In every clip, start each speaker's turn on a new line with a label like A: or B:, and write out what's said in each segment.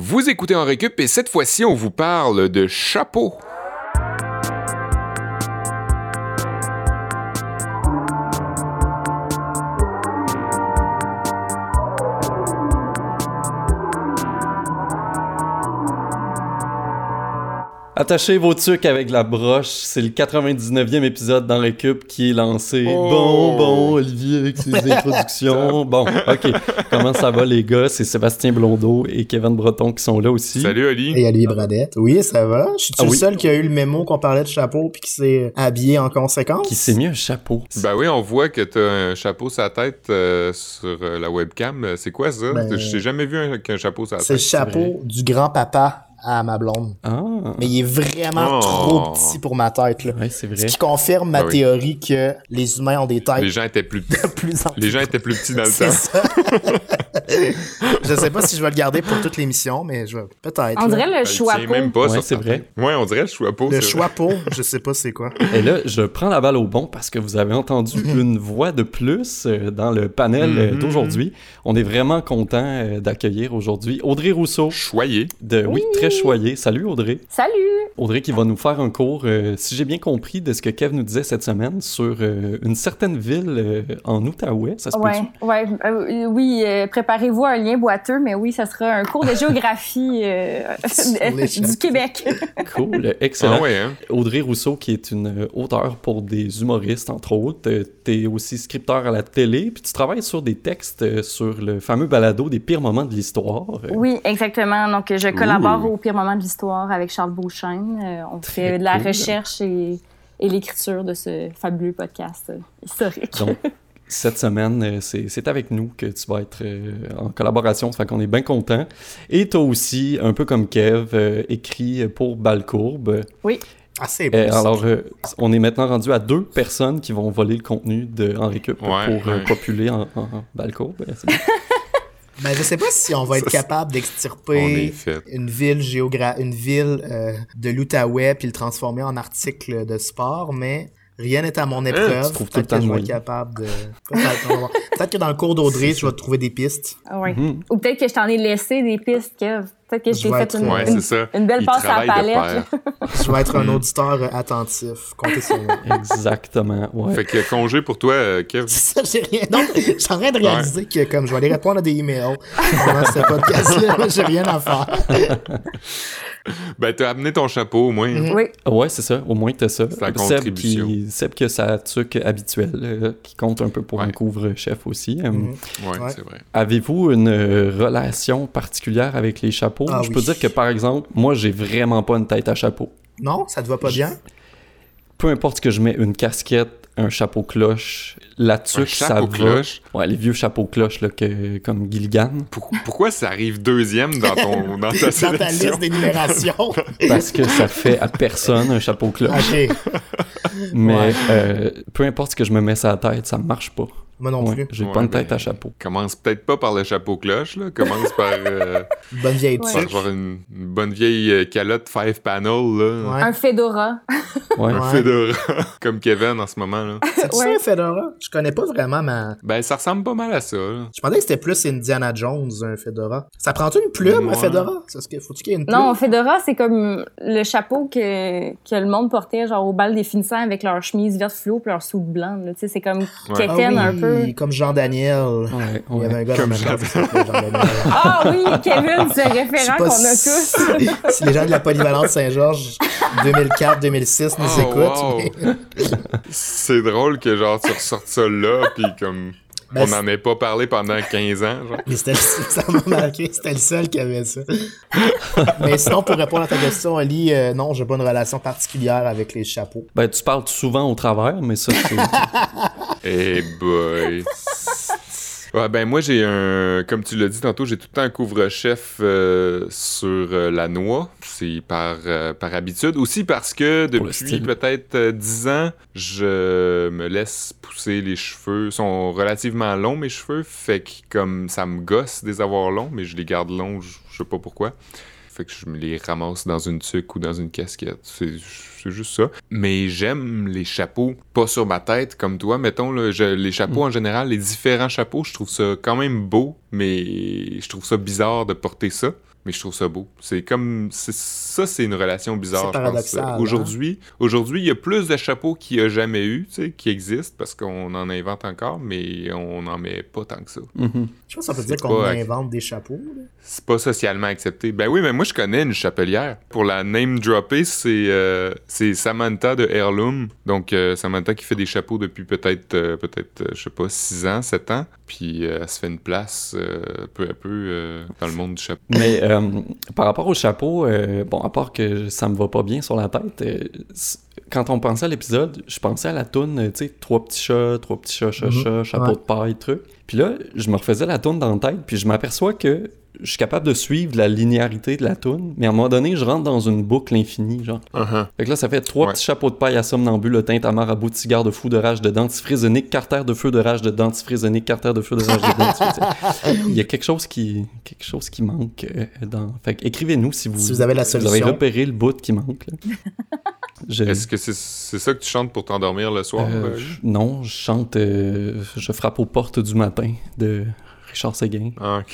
A: Vous écoutez en récup et cette fois-ci, on vous parle de chapeau.
B: Attachez vos trucs avec la broche. C'est le 99e épisode dans Récup qui est lancé.
A: Oh.
B: Bon, bon, Olivier avec ses introductions. bon, ok. Comment ça va, les gars? C'est Sébastien Blondeau et Kevin Breton qui sont là aussi.
A: Salut Oli.
C: Et Olivier Bradette. Oui, ça va. Je suis
B: Ah
C: le
B: oui.
C: seul qui a eu le mémo qu'on parlait de chapeau puis qui s'est habillé en conséquence.
B: Qui s'est mis un chapeau.
A: Ben oui, on voit que t'as un chapeau sur la tête euh, sur euh, la webcam. C'est quoi ça?
C: Ben,
A: Je t'ai jamais vu un, qu'un chapeau sur la
C: C'est le
A: tête.
C: chapeau du grand-papa à ma blonde.
B: Ah,
C: Mais il est vraiment
A: Oh.
C: trop petit pour ma tête, là.
B: ouais, c'est
C: Ce qui confirme ma
A: Ah oui.
C: théorie que les humains ont des têtes
A: Les gens étaient plus petits.
C: de plus en plus
A: Les gens étaient plus petits dans le temps.
C: ça. je sais pas si je vais le garder pour toute l'émission, mais je vais peut-être.
D: On
C: là.
D: dirait le
A: Ben,
D: choix
A: même pas
B: Ouais,
A: sur
B: c'est vrai.
A: Ouais, on dirait le chapeau.
C: Le choix pour, je sais pas c'est quoi.
B: Et là, je prends la balle au bon parce que vous avez entendu une voix de plus euh, dans le panel euh,
A: Mhm.
B: d'aujourd'hui. On est vraiment content euh, d'accueillir aujourd'hui Audrey Rousseau.
A: Choyé.
B: De, oui, très choyé. Salut Audrey.
D: Salut!
B: Audrey qui va nous faire un cours, euh, si j'ai bien compris, de ce que Kev nous disait cette semaine sur euh, une certaine ville euh, en Outaouais, ça se
D: Ouais,
B: peut-tu?
D: ouais, euh, oui, euh, préparez-vous à un lien boiteux, mais oui, ça sera un cours de géographie euh, du Québec.
B: Cool, excellent.
A: Ah ouais, hein?
B: Audrey Rousseau, qui est une auteure pour des humoristes, entre autres. Euh, T'es aussi scripteur à la télé, puis tu travailles sur des textes sur le fameux balado des pires moments de l'histoire.
D: Oui, exactement. Donc, je collabore
B: Ouh.
D: au pire moment de l'histoire avec Charles Beauchesne. Euh, on
B: Très
D: fait de la
B: cool.
D: recherche et, et l'écriture de ce fabuleux podcast euh, historique.
B: Donc, cette semaine, euh, c'est avec nous que tu vas être en collaboration, ça fait qu'on est bien content. Et t'as aussi, un peu comme Kev, euh, écrit pour Balcourbe.
C: Ah, c'est beau.
B: Euh, alors, euh, on est maintenant rendu à deux personnes qui vont voler le contenu de Henri Cup
A: Ouais,
B: pour euh, populer en, en, en Balcourbe. bien.
C: Ben, je sais pas si on va être capable d'extirper une ville géogra une ville euh, de l'Outaouais puis le transformer en article de sport, mais rien n'est à mon épreuve.
B: tu trouves tout le
C: Peut-être que je vais être capable de. Peut-être que dans le cours d'Audrey, je vais trouver des pistes.
D: Ah.
B: Mhm.
D: Ou peut-être que je t'en ai laissé des pistes, Kev. Peut-être que je
C: Je
D: t'ai
C: vais
D: fait
C: être-
D: une,
A: Ouais,
D: une,
A: c'est ça.
D: une belle passe à la palette.
C: Je vais être un auditeur attentif. Comptez sur moi.
B: Exactement, ouais.
A: Fait que congé pour toi, euh, Kev.
C: C'est ça, j'ai rien. Non, je suis en train de réaliser que comme je vais aller répondre à des emails pendant ce podcast-là, j'ai rien à faire.
A: Ben, t'as amené ton chapeau au moins.
C: Mhm.
D: Oui.
B: Ouais, c'est ça. Au moins, t'as ça.
A: C'est la
B: Seb
A: contribution.
B: qui, Seb qui a sa tuque habituelle, euh, qui compte un peu pour
A: Ouais.
B: un couvre-chef aussi.
C: Mhm.
A: Ouais,
C: Ouais.
A: c'est vrai.
B: Avez-vous une euh, relation particulière avec les chapeaux?
C: Ah
B: Je
C: oui.
B: peux dire que, par exemple, moi, j'ai vraiment pas une tête à chapeau.
C: Non, ça te va pas bien?
B: Peu importe que je mets une casquette, un chapeau cloche, la
A: Un
B: tuque, ça va.
A: cloche?
B: Ouais, les vieux chapeaux cloches, là, que, comme Gilligan.
A: Pour- pourquoi ça arrive deuxième dans ton dans ta
C: Dans ta liste d'énumération.
B: Parce que ça fait à personne un chapeau cloche.
C: ok.
B: Mais
C: Ouais.
B: euh, peu importe ce que je me mets sur la tête, ça marche pas.
C: Moi non
B: Ouais,
C: plus.
B: j'ai
A: Ouais,
B: pas une tête à chapeau.
A: Commence peut-être pas par le chapeau cloche, là. Commence par, euh,
C: Bonne vieille
D: Ouais.
A: par genre une, une bonne vieille euh, calotte five panel, là.
C: Ouais.
D: Un fedora.
B: Ouais.
A: Un
C: Ouais.
A: fedora, comme Kevin en ce moment, là.
C: C'est ça
D: Ouais.
C: un Fedora? Je connais pas vraiment ma.
A: Ben, ça ressemble pas mal à ça, là.
C: Je pensais que c'était plus Indiana Jones, un Fedora. Ça prend-tu une plume, un
A: Ouais.
C: Fedora? C'est ce que faut-tu qu'il y ait une plume?
D: Non, Fedora, c'est comme le chapeau que, que le monde portait genre au bal des finissants avec leur chemise verte fluo puis leur soude blanc. là. Tu sais, c'est comme
C: Ah
D: quétaine
C: oui,
D: un peu.
C: Comme Jean Daniel.
B: Ouais,
C: Il y avait un gars
A: Comme
C: dans ma
A: Jean-
C: classe qui s'appelait Jean Daniel.
D: Ah oui, Kevin,
C: sais
D: référent qu'on a tous.
C: si les gens de la polyvalente Saint-Georges 2004-2006 nous
A: Oh,
C: écoutent.
A: wow.
C: mais-
A: C'est drôle que, genre, tu ressortes ça là, pis comme...
C: Ben,
A: on n'en ait pas parlé pendant 15 ans, genre.
C: Mais c'était, ça m'a marqué, c'était le seul qui avait ça. Mais sinon, pour répondre à ta question, Ali, euh, non, j'ai pas une relation particulière avec les chapeaux.
B: Ben, tu parles souvent au travers, mais ça, c'est.
A: Eh boy. Ouais, ben moi j'ai un, comme tu l'as dit tantôt, j'ai tout le temps un couvre-chef euh, sur euh, la noix. C'est par, euh, par habitude. Aussi parce que depuis peut-être euh, 10 ans, je me laisse pousser les cheveux. Ils sont relativement longs mes cheveux, fait que comme ça me gosse de les avoir longs, mais je les garde longs, je sais pas pourquoi. Fait que je me les ramasse dans une tuque ou dans une casquette. C'est juste ça. Mais j'aime les chapeaux, pas sur ma tête comme toi, mettons. Là, je- les chapeaux en général, les différents chapeaux, je trouve ça quand même beau, mais je trouve ça bizarre de porter ça. Mais je trouve ça beau. C'est comme ça, c'est une relation bizarre. Je pense.
C: hein?
A: Aujourd'hui, aujourd'hui, il y a plus de chapeaux qu'il y a jamais eu, tu sais, qui existent parce qu'on en invente encore, mais on n'en met pas tant que ça.
B: Mhm.
C: Je pense qu'on peut dire qu'on invente des chapeaux.
A: C'est pas socialement accepté. Ben oui, mais moi je connais une chapelière. Pour la name dropper, c'est euh, c'est Samantha de Heirloom. Donc euh, Samantha qui fait des chapeaux depuis peut-être euh, peut-être euh, je sais pas 6 ans, 7 ans, puis euh, elle se fait une place euh, peu à peu euh, dans le monde du chapeau.
B: Mais euh, par rapport au chapeau, euh, bon, à part que ça me va pas bien sur la tête, euh, quand on pensait à l'épisode, je pensais à la toune, tu sais, trois petits chats, trois petits chats, chat,
C: Mhm.
B: chat, chapeau
C: Ouais.
B: de paille, truc. Puis là, je me refaisais la toune dans la tête, puis je m'aperçois que je suis capable de suivre la linéarité de la toune, mais à un moment donné, je rentre dans une boucle infinie, genre.
A: Uh-huh.
B: Fait que là, ça fait trois
A: Ouais.
B: petits chapeaux de paille à somnambule, le teint à marabout, cigare de fou de rage de dentifrice de carter de feu de rage de dentifrice de carter de feu de rage de dentifrice. Il y a quelque chose qui, quelque chose qui manque euh, dans. Fait que écrivez-nous si vous,
C: Si vous avez la
B: vous avez
C: solution.
B: repéré le bout qui manque. là. Je-
A: Est-ce que c'est c'est ça que tu chantes pour t'endormir le soir?
B: euh,
A: euh,
B: non, je chante euh, Je frappe aux portes du matin de Richard Séguin.
A: Ah, ok.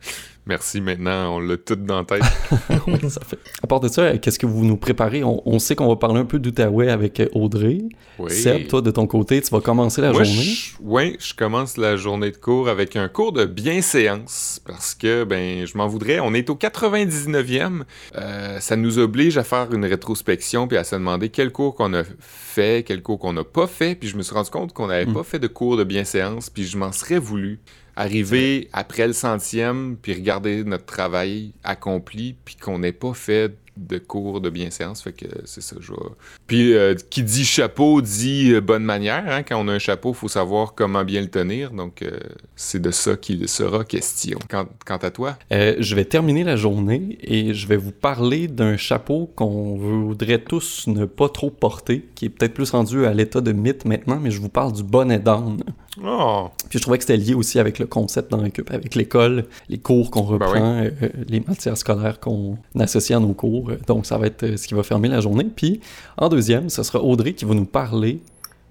A: Merci, maintenant on l'a tout dans la tête.
B: Ça fait. À part de ça, qu'est-ce que vous nous préparez? On, on sait qu'on va parler un peu d'Outaouais avec euh, Audrey.
A: Oui.
B: Seb, toi, de ton côté, tu vas commencer la
A: Moi,
B: journée.
A: je, ouais, je commence la journée de cours avec un cours de bienséance parce que, ben, je m'en voudrais. On est au 99e. Euh, ça nous oblige à faire une rétrospection puis à se demander quel cours qu'on a fait, quel cours qu'on n'a pas fait. Puis je me suis rendu compte qu'on n'avait
B: Mm.
A: pas fait de cours de bienséance puis je m'en serais voulu. Arriver après le centième puis regarder notre travail accompli puis qu'on n'ait pas fait de cours de bienséance. Fait que c'est ça, je vais puis euh, qui dit chapeau dit euh, bonne manière. Hein? Quand on a un chapeau, il faut savoir comment bien le tenir. Donc euh, c'est de ça qu'il sera question. Quant, quant à toi,
B: Euh, je vais terminer la journée et je vais vous parler d'un chapeau qu'on voudrait tous ne pas trop porter, qui est peut-être plus rendu à l'état de mythe maintenant, mais je vous parle du bonnet d'âne.
A: oh,
B: Puis je trouvais que c'était lié aussi avec le concept dans Récup, avec l'école, les cours qu'on
A: Ben
B: reprend, les matières scolaires qu'on associe à nos cours. Donc ça va être euh, ce qui va fermer la journée. Puis en deuxième, ce sera Audrey qui va nous parler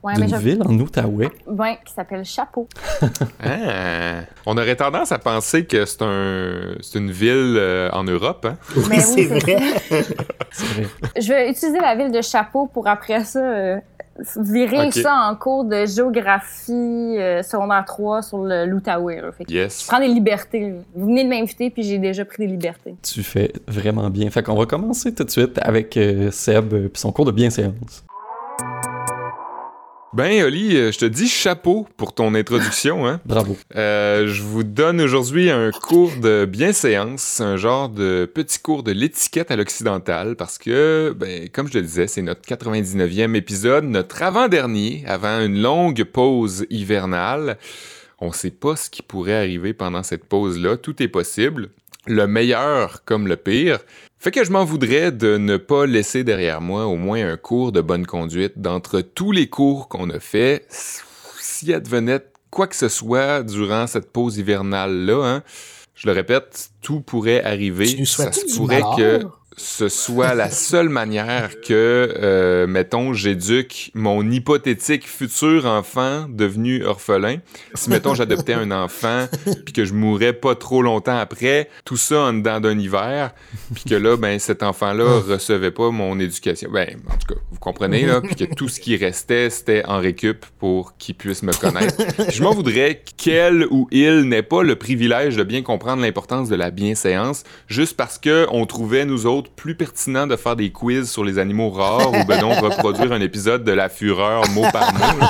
D: Ouais,
B: d'une
D: je...
B: ville en Outaouais.
D: Ouais, qui s'appelle Chapeau.
A: ah. on aurait tendance à penser que c'est un, c'est une ville euh, en Europe. Hein?
C: Oui,
D: Mais oui,
C: c'est vrai.
D: Je vais utiliser la ville de Chapeau pour après ça euh, virer ça en cours de géographie euh, secondaire 3 sur l'Outaouais. que Je
A: Yes.
D: prends des libertés. Vous venez de m'inviter, puis j'ai déjà pris des libertés.
B: Tu fais vraiment bien. Fait qu'on va commencer tout de suite avec euh, Seb et son cours de bienséance.
A: Ben, Oli, euh, je te dis chapeau pour ton introduction. Hein?
B: Bravo.
A: Euh, je vous donne aujourd'hui un cours de bienséance, un genre de petit cours de l'étiquette à l'occidental, parce que, ben, comme je le disais, c'est notre 99e épisode, notre avant-dernier, avant une longue pause hivernale. On sait pas ce qui pourrait arriver pendant cette pause-là, tout est possible. Le meilleur comme le pire. Fait que je m'en voudrais de ne pas laisser derrière moi au moins un cours de bonne conduite d'entre tous les cours qu'on a fait. S'il advenait quoi que ce soit durant cette pause hivernale-là, hein, je le répète, tout pourrait arriver.
C: Tu nous
A: Ça se pourrait
C: malheur?
A: que ce soit la seule manière que, euh, mettons, j'éduque mon hypothétique futur enfant devenu orphelin. Si, mettons, j'adoptais un enfant, puis que je mourrais pas trop longtemps après, tout ça en dedans d'un hiver, puis que là, ben, cet enfant-là recevait pas mon éducation. Ben, en tout cas, vous comprenez, là, puis que tout ce qui restait, c'était en récup pour qu'il puisse me connaître. Je m'en voudrais qu'elle ou il n'ait pas le privilège de bien comprendre l'importance de la bienséance, juste parce que on trouvait, nous autres, plus pertinent de faire des quiz sur les animaux rares ou ben non, reproduire un épisode de La Fureur mot par mot.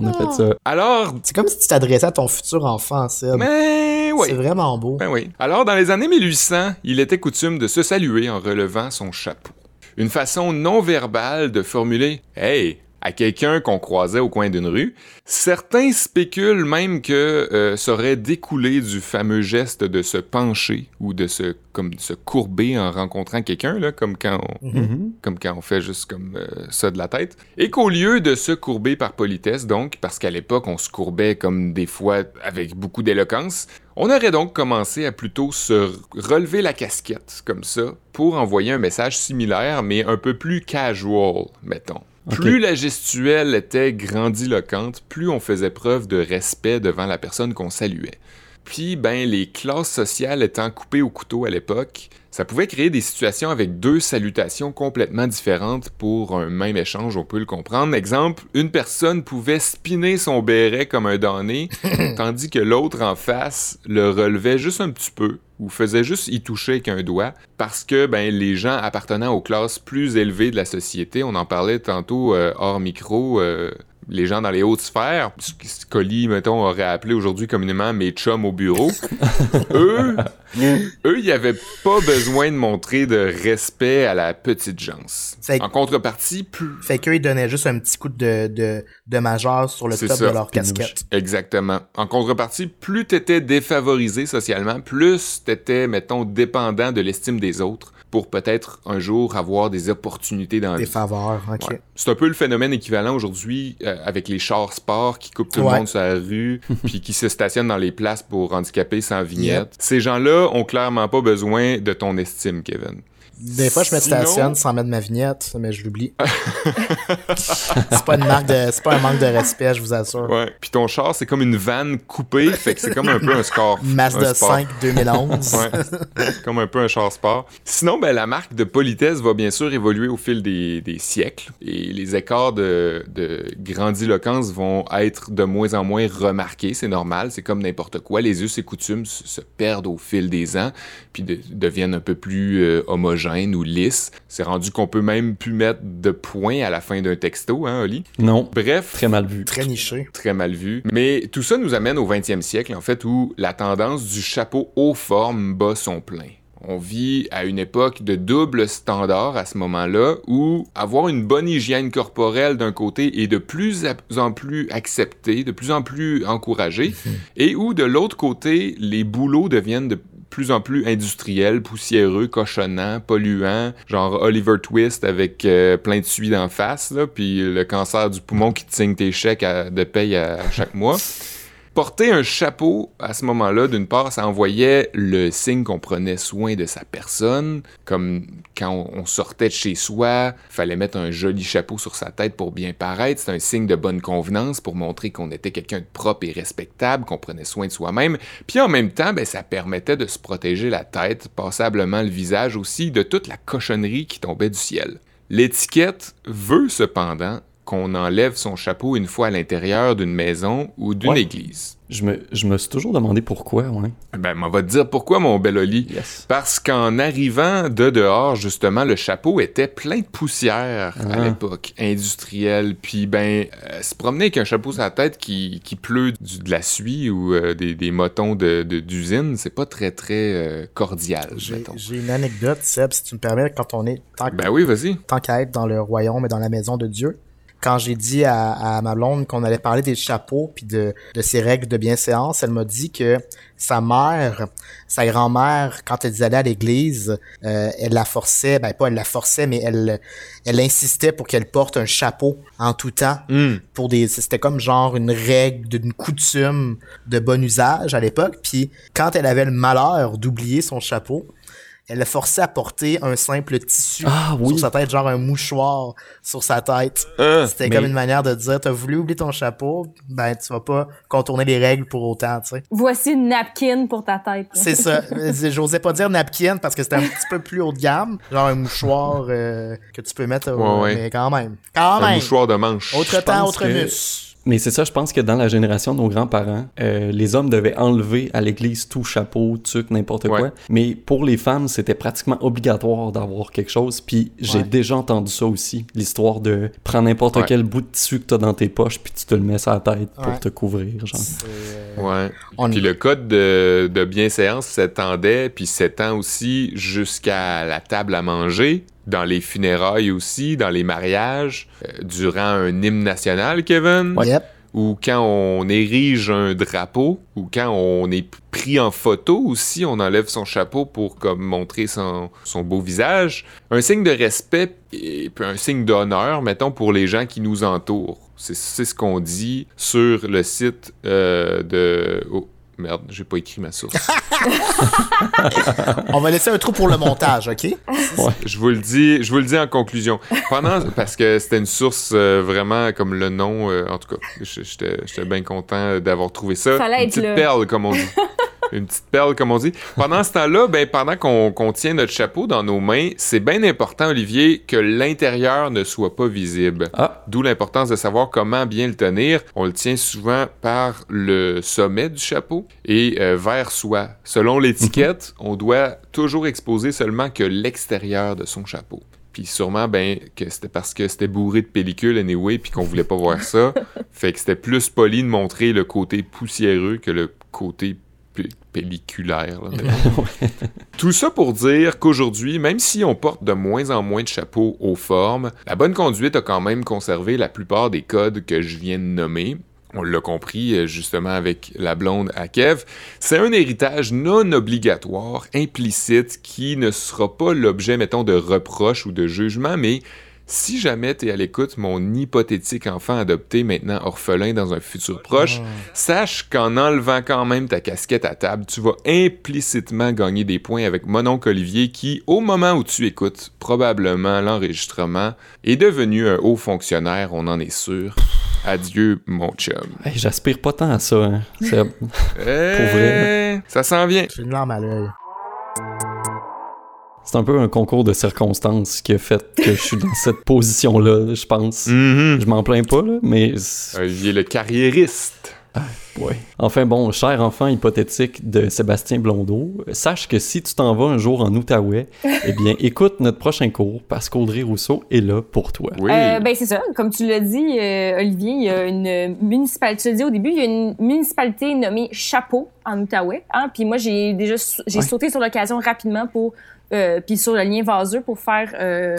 B: On a fait ça.
A: Alors,
C: C'est comme si tu t'adressais à ton futur enfant, Seb.
A: mais oui.
C: C'est vraiment beau.
A: Ben oui. Alors, dans les années 1800, il était coutume de se saluer en relevant son chapeau. Une façon non verbale de formuler Hey à quelqu'un qu'on croisait au coin d'une rue. Certains spéculent même que euh, ça aurait découlé du fameux geste de se pencher ou de se comme de se courber en rencontrant quelqu'un là, comme quand on,
B: Mhm.
A: comme quand on fait juste comme euh, ça de la tête. Et qu'au lieu de se courber par politesse, donc, parce qu'à l'époque on se courbait comme des fois avec beaucoup d'éloquence, on aurait donc commencé à plutôt se relever la casquette comme ça pour envoyer un message similaire mais un peu plus casual, mettons. Plus la gestuelle était grandiloquente, plus on faisait preuve de respect devant la personne qu'on saluait. Puis, ben, les classes sociales étant coupées au couteau à l'époque, ça pouvait créer des situations avec deux salutations complètement différentes pour un même échange, on peut le comprendre. Exemple, une personne pouvait spinner son béret comme un damné, tandis que l'autre en face le relevait juste un petit peu ou faisait juste y toucher avec un doigt parce que ben, les gens appartenant aux classes plus élevées de la société, on en parlait tantôt euh, hors micro, euh, les gens dans les hautes sphères, ce que Scully, mettons, aurait appelé aujourd'hui communément mes chums au bureau, eux, eux, ils n'avaient pas besoin de montrer de respect à la petite gens.
C: Fait-
A: En contrepartie, plus...
C: Fait qu'eux, ils donnaient juste un petit coup de, de, de majeur sur le top
A: ça.
C: de leur casquette.
A: Exactement. En contrepartie, plus t'étais défavorisé socialement, plus t'étais, mettons, dépendant de l'estime des autres pour peut-être un jour avoir des opportunités dans
C: Des
A: vie.
C: faveurs, ok.
A: Ouais. C'est un peu le phénomène équivalent aujourd'hui euh, avec les chars sport qui coupent tout
C: Ouais.
A: le monde sur la rue puis qui se stationnent dans les places pour handicapés sans vignette. Ces gens-là ont clairement pas besoin de ton estime, Kevin.
C: Des fois, je me
A: Sinon-
C: stationne sans mettre ma vignette, mais je l'oublie. c'est pas une marque de, c'est pas un manque de respect, je vous assure.
A: Ouais. Puis ton char, c'est comme une vanne coupée, fait que c'est comme un peu un score. un
C: Mazda
A: sport.
C: 5 2011.
A: Ouais. comme un peu un char sport. Sinon, ben, la marque de politesse va bien sûr évoluer au fil des, des siècles et les écarts de, de grandiloquence vont être de moins en moins remarqués. C'est normal, c'est comme n'importe quoi. Les us et coutumes se, se perdent au fil des ans puis de- deviennent un peu plus euh, homogènes ou lisses. C'est rendu qu'on peut même plus mettre de points à la fin d'un texto, hein, Oli?
B: Non,
A: Bref,
B: très mal vu.
C: Très niché.
A: très mal vu. Mais tout ça nous amène au 20e siècle, en fait, où la tendance du chapeau haut forme bat son plein. On vit à une époque de double standard à ce moment-là, où avoir une bonne hygiène corporelle d'un côté est de plus en plus accepté, de plus en plus encouragé, et où de l'autre côté, les boulots deviennent de plus en plus industriels, poussiéreux, cochonnants, polluants, genre Oliver Twist avec euh, plein de suie d'en face, là, puis le cancer du poumon qui te signe tes chèques de paye à chaque mois. Porter un chapeau à ce moment-là, d'une part, ça envoyait le signe qu'on prenait soin de sa personne, comme quand on sortait de chez soi, fallait mettre un joli chapeau sur sa tête pour bien paraître. C'est un signe de bonne convenance pour montrer qu'on était quelqu'un de propre et respectable, qu'on prenait soin de soi-même. Puis en même temps, ben, ça permettait de se protéger la tête, passablement le visage aussi, de toute la cochonnerie qui tombait du ciel. L'étiquette veut cependant qu'on enlève son chapeau une fois à l'intérieur d'une maison ou d'une
B: Ouais.
A: église.
B: Je me, je me suis toujours demandé pourquoi, ouais.
A: Ben, on va te dire pourquoi, mon bel Oli.
B: Yes.
A: Parce qu'en arrivant de dehors, justement, le chapeau était plein de poussière à
B: Ah.
A: l'époque, industrielle. Puis, ben, euh, se promener avec un chapeau sur la tête qui, qui pleut du- de la suie ou euh, des, des motons de- de- d'usine, c'est pas très, très euh, cordial,
C: j'ai une anecdote, Seb, si tu me permets, quand on est, tant,
A: Ben oui, vas-y.
C: tant qu'à être dans le royaume et dans la maison de Dieu, quand j'ai dit à, à ma blonde qu'on allait parler des chapeaux puis de, de ses règles de bienséance, elle m'a dit que sa mère, sa grand-mère, quand elle allait à l'église, euh, elle la forçait, ben pas elle la forçait, mais elle, elle insistait pour qu'elle porte un chapeau en tout temps
A: Hum.
C: pour des c'était comme genre une règle d'une coutume de bon usage à l'époque puis quand elle avait le malheur d'oublier son chapeau elle le forçait à porter un simple tissu
B: Ah oui.
C: sur sa tête genre un mouchoir sur sa tête
A: Hein?
C: c'était
B: mais-
C: comme une manière de dire t'as voulu oublier ton chapeau? Ben tu vas pas contourner les règles pour autant tu sais
D: Voici une napkin pour ta tête.
C: c'est ça j'osais pas dire napkin parce que c'était un petit peu plus haut de gamme genre un mouchoir euh, que tu peux mettre au-
A: Ouais, ouais.
C: mais quand même quand
A: Un
C: même
A: mouchoir de manche.
C: autre temps autre
B: que-
C: mus
B: Mais c'est ça, je pense que dans la génération de nos grands-parents, euh, les hommes devaient enlever à l'église tout chapeau, tuque, n'importe
A: Ouais.
B: quoi. Mais pour les femmes, c'était pratiquement obligatoire d'avoir quelque chose. Puis j'ai
C: Ouais.
B: déjà entendu ça aussi, l'histoire de prendre n'importe
A: Ouais.
B: quel bout de tissu que t'as dans tes poches, puis tu te le mets sur la tête pour te couvrir, genre.
C: Euh,
A: Ouais.
C: On-
A: Puis le code de, de bienséance s'étendait, puis s'étend aussi jusqu'à la table à manger, dans les funérailles aussi, dans les mariages, euh, durant un hymne national, Kevin,
C: Yep.
A: ou quand on érige un drapeau, ou quand on est pris en photo aussi, on enlève son chapeau pour comme montrer son, son beau visage. Un signe de respect et puis un signe d'honneur, mettons, pour les gens qui nous entourent. C'est c'est ce qu'on dit sur le site euh, de... Oh, merde, j'ai pas écrit ma source.
C: On va laisser un trou pour le montage, OK?
A: je vous le dis, je vous le dis en conclusion. Pendant, parce que c'était une source euh, vraiment comme le nom, euh, en tout cas, j'étais bien content d'avoir trouvé ça.
D: Fallait
A: une
D: être
A: petite
D: là.
A: perle, comme on dit. Une petite perle, comme on dit. Pendant ce temps-là, ben, pendant qu'on tient notre chapeau dans nos mains, c'est bien important, Olivier, que l'intérieur ne soit pas visible.
B: Ah.
A: D'où l'importance de savoir comment bien le tenir. On le tient souvent par le sommet du chapeau et euh, vers soi. Selon l'étiquette, on doit toujours exposer seulement que l'extérieur de son chapeau. Puis sûrement, ben, que c'était parce que c'était bourré de pellicule anyway, puis qu'on voulait pas voir ça. Fait que c'était plus poli de montrer le côté poussiéreux que le côté pelliculaire. là. Tout ça pour dire qu'aujourd'hui, même si on porte de moins en moins de chapeaux aux formes, la bonne conduite a quand même conservé la plupart des codes que je viens de nommer. On l'a compris euh, justement avec la blonde à Kev. C'est un héritage non obligatoire, implicite, qui ne sera pas l'objet, mettons, de reproches ou de jugement, mais si jamais tu es à l'écoute, mon hypothétique enfant adopté, maintenant orphelin dans un futur proche, sache qu'en enlevant quand même ta casquette à table, tu vas implicitement gagner des points avec mon oncle Olivier qui, au moment où tu écoutes probablement l'enregistrement, est devenu un haut fonctionnaire, on en est sûr. Adieu, mon chum.
B: Hey, J'aspire pas tant à ça. hein. C'est-
A: Eh,
B: vrai.
A: Ça s'en vient.
C: J'ai une larme à l'œil.
B: C'est un peu un concours de circonstances qui a fait que je suis dans cette position-là, je pense.
A: Mhm.
B: Je m'en plains pas, là, mais...
A: Olivier le carriériste.
B: Ouais. Enfin bon, cher enfant hypothétique de Sébastien Blondeau, sache que si tu t'en vas un jour en Outaouais, eh bien, écoute notre prochain cours parce qu'Audrey Rousseau est là pour toi.
A: Oui.
D: Euh, ben c'est ça. Comme tu l'as dit, euh, Olivier, il y a une municipalité. Tu l'as dit au début, il y a une municipalité nommée Chapeau en Outaouais. Hein? Puis moi, j'ai déjà j'ai
B: Ouais.
D: sauté sur l'occasion rapidement pour euh, puis sur le lien vaseux pour faire euh,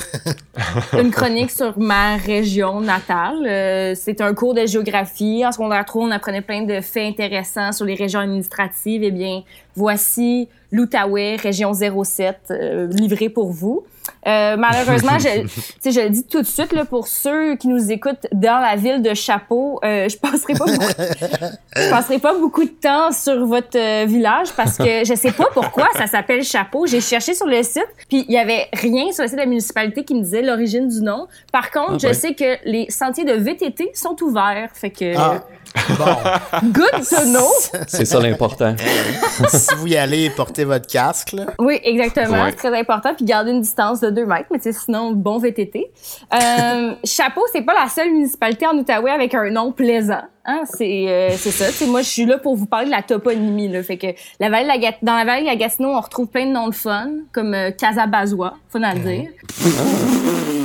D: une chronique sur ma région natale. Euh, c'est un cours de géographie. En secondaire 3, on apprenait plein de faits intéressants sur les régions administratives. Eh bien, voici l'Outaouais, région 07, euh, livré pour vous. Euh, malheureusement, je, je le dis tout de suite là, pour ceux qui nous écoutent dans la ville de Chapeau, euh, je passerai pas beaucoup, je passerai pas beaucoup de temps sur votre euh, village parce que je sais pas pourquoi ça s'appelle Chapeau. J'ai cherché sur le site, puis il y avait rien sur le site de la municipalité qui me disait l'origine du nom. Par contre,
B: Ah,
D: je
B: ouais.
D: sais que les sentiers de VTT sont ouverts, fait que
C: Ah, bon.
D: good to know.
B: C'est ça l'important.
C: si vous y allez, portez votre casque, là.
D: Oui, exactement.
A: Ouais.
D: C'est très important. Puis garder une distance de 2 mètres, mais sinon, bon VTT. Euh, Chapeau, c'est pas la seule municipalité en Outaouais avec un nom plaisant. Hein? C'est euh, c'est ça. Tu sais, moi, je suis là pour vous parler de la toponymie. Là. Fait que la vallée de la Gat- dans la vallée de la Gatineau, on retrouve plein de noms de fun, comme euh, Casabazois, fun à le dire.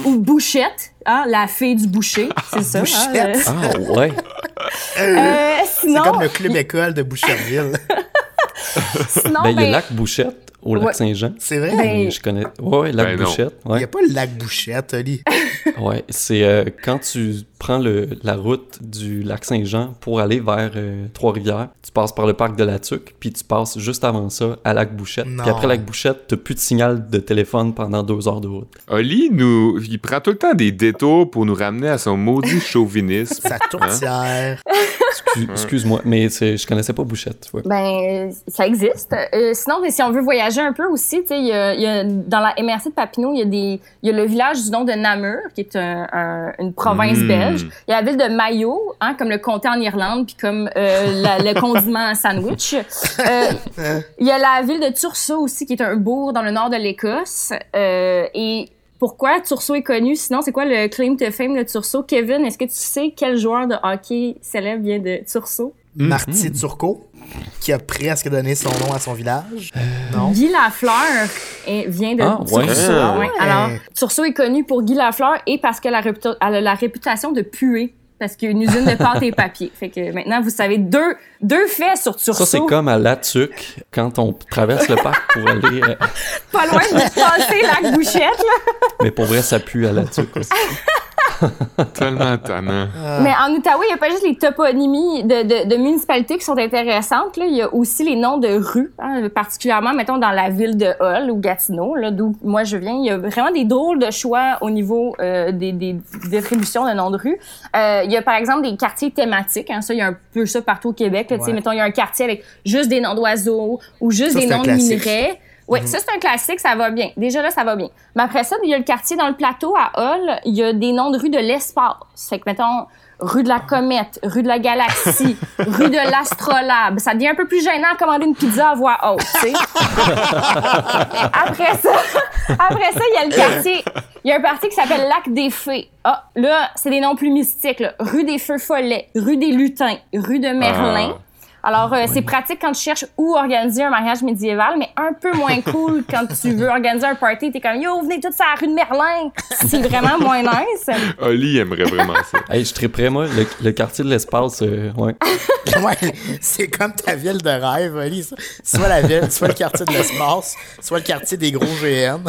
D: Ou Bouchette, hein? la fée du boucher, c'est ça. hein,
C: Bouchette.
B: Ah ouais.
D: euh,
C: C'est comme le club école de Boucherville.
D: sinon,
B: Ben, il y a
D: ben,
B: le lac Bouchette au lac
D: Ouais.
B: Saint-Jean.
C: C'est vrai?
D: Ben,
B: Je connais. Ouais, lac
A: Ben.
B: Bouchette.
C: Il n'y a pas le lac Bouchette, Oli.
B: Ouais, c'est euh, quand tu prends le, la route du lac Saint-Jean pour aller vers euh, Trois-Rivières, tu passes par le parc de la Tuque, puis tu passes juste avant ça à lac Bouchette.
C: Non.
B: Puis après lac Bouchette, t'as plus de signal de téléphone pendant deux heures de route.
A: Oli, nous, il prend tout le temps des détours pour nous ramener à son maudit chauvinisme.
C: Sa tourtière.
B: Excu- Excuse-moi, mais je connaissais pas Bouchette. Ouais.
D: Ben, ça existe. Euh, sinon, si on veut voyager un peu aussi, tu sais, il y a, il y a- dans la MRC de Papineau, il y a des, il y a le village du nom de Namur, qui est un- un- une province
A: Mm.
D: belge. Il y a la ville de Mayo, hein, comme le comté en Irlande, puis comme euh, la- le condiment sandwich. Euh, il y a la ville de Tursault aussi, qui est un bourg dans le nord de l'Écosse. Euh, et pourquoi Tursault est connu? Sinon, c'est quoi le claim to fame de Tursault? Kevin, est-ce que tu sais quel joueur de hockey célèbre vient de Tursault?
C: Marty Turcot, qui a presque donné son nom à son village. Non?
D: Guy Lafleur est- vient de
B: Ah, ouais.
D: Tursault.
A: Ah.
D: Ouais. Alors, est connu pour Guy Lafleur et parce qu'elle a, la la réputation de puer. Parce qu'il y a une usine de pâte et papier. Fait que maintenant, vous savez deux, deux faits sur Tursault.
B: Ça, c'est comme à La Tuque, quand on traverse le parc pour aller. euh,
D: Pas loin de passer lac Bouchette, là.
B: mais pour vrai, ça pue à La Tuque aussi.
A: Tellement tannant.
D: Mais en Outaouais, il n'y a pas juste les toponymies de, de, de municipalités qui sont intéressantes. Là. Il y a aussi les noms de rues, hein, particulièrement, mettons, dans la ville de Hull ou Gatineau, d'où moi je viens. Il y a vraiment des drôles de choix au niveau euh, des, des distributions de noms de rues. Euh, il y a, par exemple, des quartiers thématiques. Hein, ça, il y a un peu ça partout au Québec. Là,
C: Ouais.
D: Mettons, il y a un quartier avec juste des noms d'oiseaux ou juste
C: Ça,
D: des noms de
C: classique.
D: minerais. Oui, ça, c'est un classique, ça va bien. Déjà là, ça va bien. Mais après ça, il y a le quartier dans le plateau à Hall, il y a des noms de rues de l'espace. Fait que, mettons, rue de la Comète, rue de la Galaxie, rue de l'Astrolabe. Ça devient un peu plus gênant de commander une pizza à voix haute, tu sais. après ça, après ça, il y a le quartier, il y a un quartier qui s'appelle Lac des Fées. Ah, là, c'est des noms plus mystiques, là. Rue des Feux Follets, rue des Lutins, rue de Merlin.
A: Ah.
D: Alors, euh, c'est pratique quand tu cherches où organiser un mariage médiéval, mais un peu moins cool quand tu veux organiser un party. T'es comme, yo, venez tous à la rue de Merlin. C'est vraiment moins nice.
A: Oli aimerait vraiment ça.
B: Hey, je triperais, moi, le, le quartier de l'espace, euh, ouais.
C: Ouais, c'est comme ta ville de rêve, Oli. Soit la ville, soit le quartier de l'espace, soit le quartier des gros GN.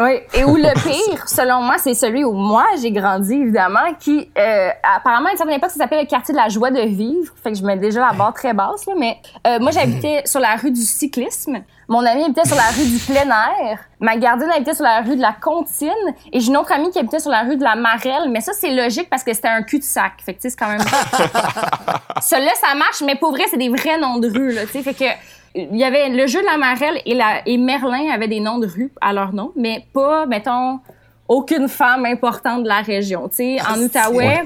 D: Oui, et où le pire, selon moi, c'est celui où moi j'ai grandi, évidemment, qui, euh, apparemment, à une certaine époque, ça s'appelait le quartier de la joie de vivre. Fait que je mets déjà la barre très basse, là, mais euh, moi, j'habitais sur la rue du cyclisme. Mon ami habitait sur la rue du plein air. Ma gardienne habitait sur la rue de la Comptine. Et j'ai une autre amie qui habitait sur la rue de la Marelle. Mais ça, c'est logique parce que c'était un cul-de-sac. Fait que, tu sais, c'est quand même... Celui-là, ça marche, mais pour vrai, c'est des vrais noms de rue, là, tu sais. Fait que il y avait le jeu de la Marelle et, la, et Merlin avaient des noms de rue à leur nom, mais pas, mettons, aucune femme importante de la région. Tu sais, en Outaouais,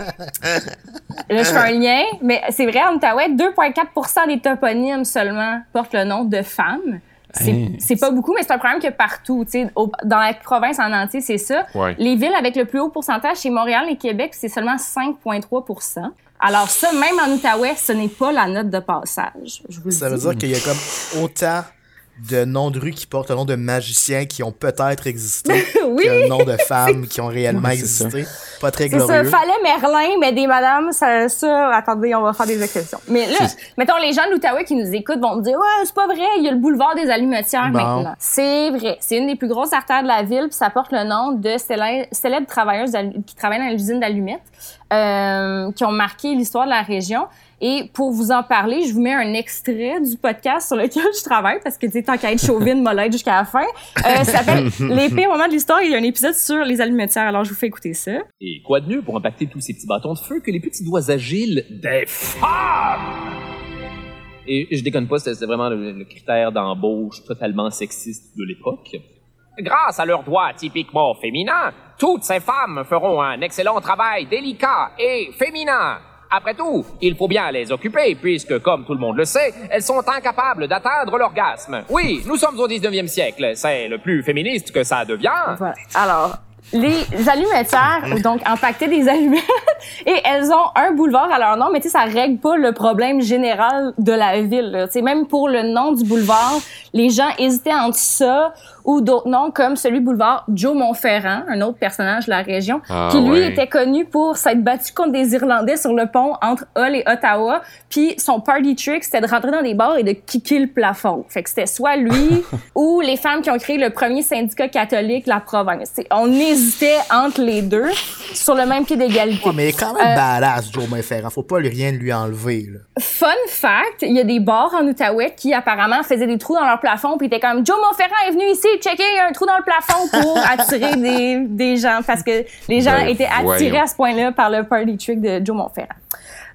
D: là, je fais un lien, mais c'est vrai, en Outaouais, 2,4% des toponymes seulement portent le nom de femmes. C'est
B: Hein?
D: c'est pas beaucoup, mais c'est un problème que partout. Tu sais, au- dans la province en entier, c'est ça.
A: Ouais.
D: Les villes avec le plus haut pourcentage, c'est Montréal et Québec, c'est seulement 5,3% Alors ça, même en Outaouais, ce n'est pas la note de passage. Je vous le
C: Ça veut
D: dis.
C: dire qu'il y a comme autant de noms de rues qui portent le nom de magiciens qui ont peut-être existé
D: Oui.
C: que le nom de femmes qui ont réellement
B: ça.
C: existé. Pas très
D: C'est ça,
C: glorieux.
D: fallait Merlin, mais des madames, ça, ça, attendez, on va faire des exceptions. Mais là, mettons, les gens de l'Outaouais qui nous écoutent vont me dire, ouais, c'est pas vrai, il y a le boulevard des Allumetières
C: Bon.
D: maintenant. C'est vrai. C'est une des plus grosses artères de la ville, puis ça porte le nom de célè- célèbres travailleuses d'allu- qui travaillent dans l'usine d'allumettes, euh, qui ont marqué l'histoire de la région. Et pour vous en parler, je vous mets un extrait du podcast sur lequel je travaille, parce que, tu sais, tant qu'à être chauvine, molette jusqu'à la fin. Euh, ça s'appelle Les pires moments de l'histoire. Il y a un épisode sur les allumetières, alors je vous fais écouter ça.
E: Et quoi de mieux pour impacter tous ces petits bâtons de feu que les petits doigts agiles des femmes? Et je déconne pas, c'était c'était vraiment le, le critère d'embauche totalement sexiste de l'époque. Grâce à leurs doigts typiquement féminins, toutes ces femmes feront un excellent travail délicat et féminin. Après tout, il faut bien les occuper, puisque, comme tout le monde le sait, elles sont incapables d'atteindre l'orgasme. Oui, nous sommes au 19e siècle, c'est le plus féministe que ça devient.
D: Alors, les allumetières, donc impacter des allumettes, et elles ont un boulevard à leur nom, mais tu sais, ça règle pas le problème général de la ville. Tu sais, même pour le nom du boulevard, les gens hésitaient entre ça ou d'autres noms comme celui boulevard Joe Montferrand, un autre personnage de la région,
A: Ah,
D: qui lui
A: ouais.
D: était connu pour s'être battu contre des Irlandais sur le pont entre Hull et Ottawa, puis son party trick c'était de rentrer dans des bars et de kicker le plafond. Fait que c'était soit lui ou les femmes qui ont créé le premier syndicat catholique de la province. T'sais, on entre les deux sur le même pied d'égalité.
C: Ouais, mais il est quand même
D: Euh,
C: badass, Joe Montferrand. Faut pas lui- rien lui enlever. Là.
D: Fun fact, il y a des bars en Outaouais qui apparemment faisaient des trous dans leur plafond puis étaient comme Joe Montferrand est venu ici checker il y a un trou dans le plafond pour attirer des, des gens parce que les gens
A: Ben,
D: étaient attirés
A: voyons.
D: à ce point-là par le party trick de Joe Montferrand.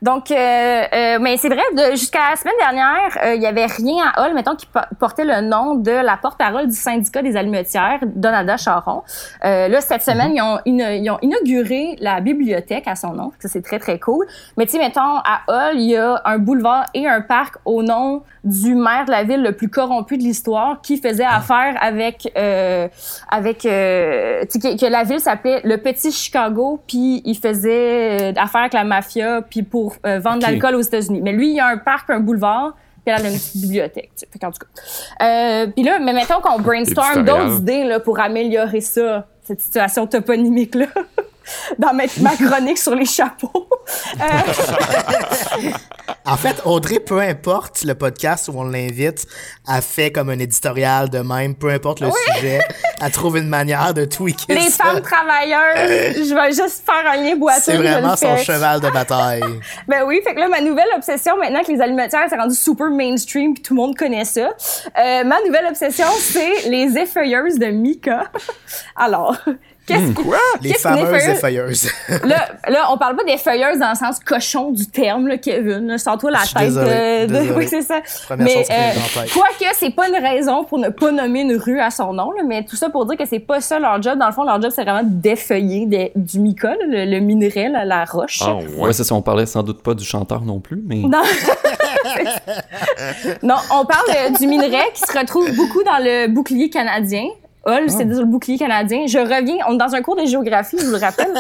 D: Donc, euh, euh, mais c'est vrai, jusqu'à la semaine dernière, euh, il y avait rien à Hall, mettons, qui po- portait le nom de la porte-parole du syndicat des allumetières, Donada Charon. Euh, là, cette semaine, ils, ont ina- ils ont inauguré la bibliothèque à son nom. Ça, c'est très, très cool. Mais tu sais, mettons, à Hall, il y a un boulevard et un parc au nom du maire de la ville le plus corrompu de l'histoire qui faisait affaire avec euh, avec euh, que, que la ville s'appelait le petit Chicago puis il faisait euh, affaire avec la mafia puis pour euh, vendre de l'alcool aux États-Unis. Mais lui, il y a un parc, un boulevard, puis elle a une petite bibliothèque. Tu sais. Qu'en tout cas. Euh, puis là, mais mettons qu'on brainstorm d'autres idées là, pour améliorer ça, cette situation toponymique là. Dans ma, ma chronique sur les chapeaux. Euh,
C: En fait, Audrey, peu importe le podcast où on l'invite, a fait comme un éditorial de même, peu importe le sujet, elle trouve une manière de tweaker
D: les
C: ça.
D: femmes travailleuses, je vais juste faire un lien boiteux.
C: C'est vraiment son cheval de bataille.
D: Ben oui, fait que là, ma nouvelle obsession, maintenant que les allumetières, c'est rendu super mainstream puis tout le monde connaît ça, euh, ma nouvelle obsession, c'est les effeuilleuses de Mika. Alors, Qu'est-ce que-
C: Les
D: Qu'est-ce qu'une
C: fameuses
D: effeuilleuse?
C: effeuilleuses.
D: là, là, on parle pas des feuilleuses dans le sens cochon du terme, là, Kevin. là. Sors-toi la
C: Je suis
D: tête
C: désolé,
D: de... de-
C: désolé.
D: Oui, c'est ça.
C: Première
D: mais euh, quoique, c'est pas une raison pour ne pas nommer une rue à son nom, là, mais tout ça pour dire que c'est pas ça leur job. Dans le fond, leur job, c'est vraiment d'effeuiller des- du mica, là, le, le minerai, là, la roche.
A: Ah,
B: Ouais,
A: ouais.
B: c'est ça, on parlait sans doute pas du chanteur non plus, mais...
D: Non. non, on parle euh, du minerai qui se retrouve beaucoup dans le bouclier canadien. Hull, c'est dans le bouclier canadien. Je reviens, on est dans un cours de géographie, je vous le rappelle.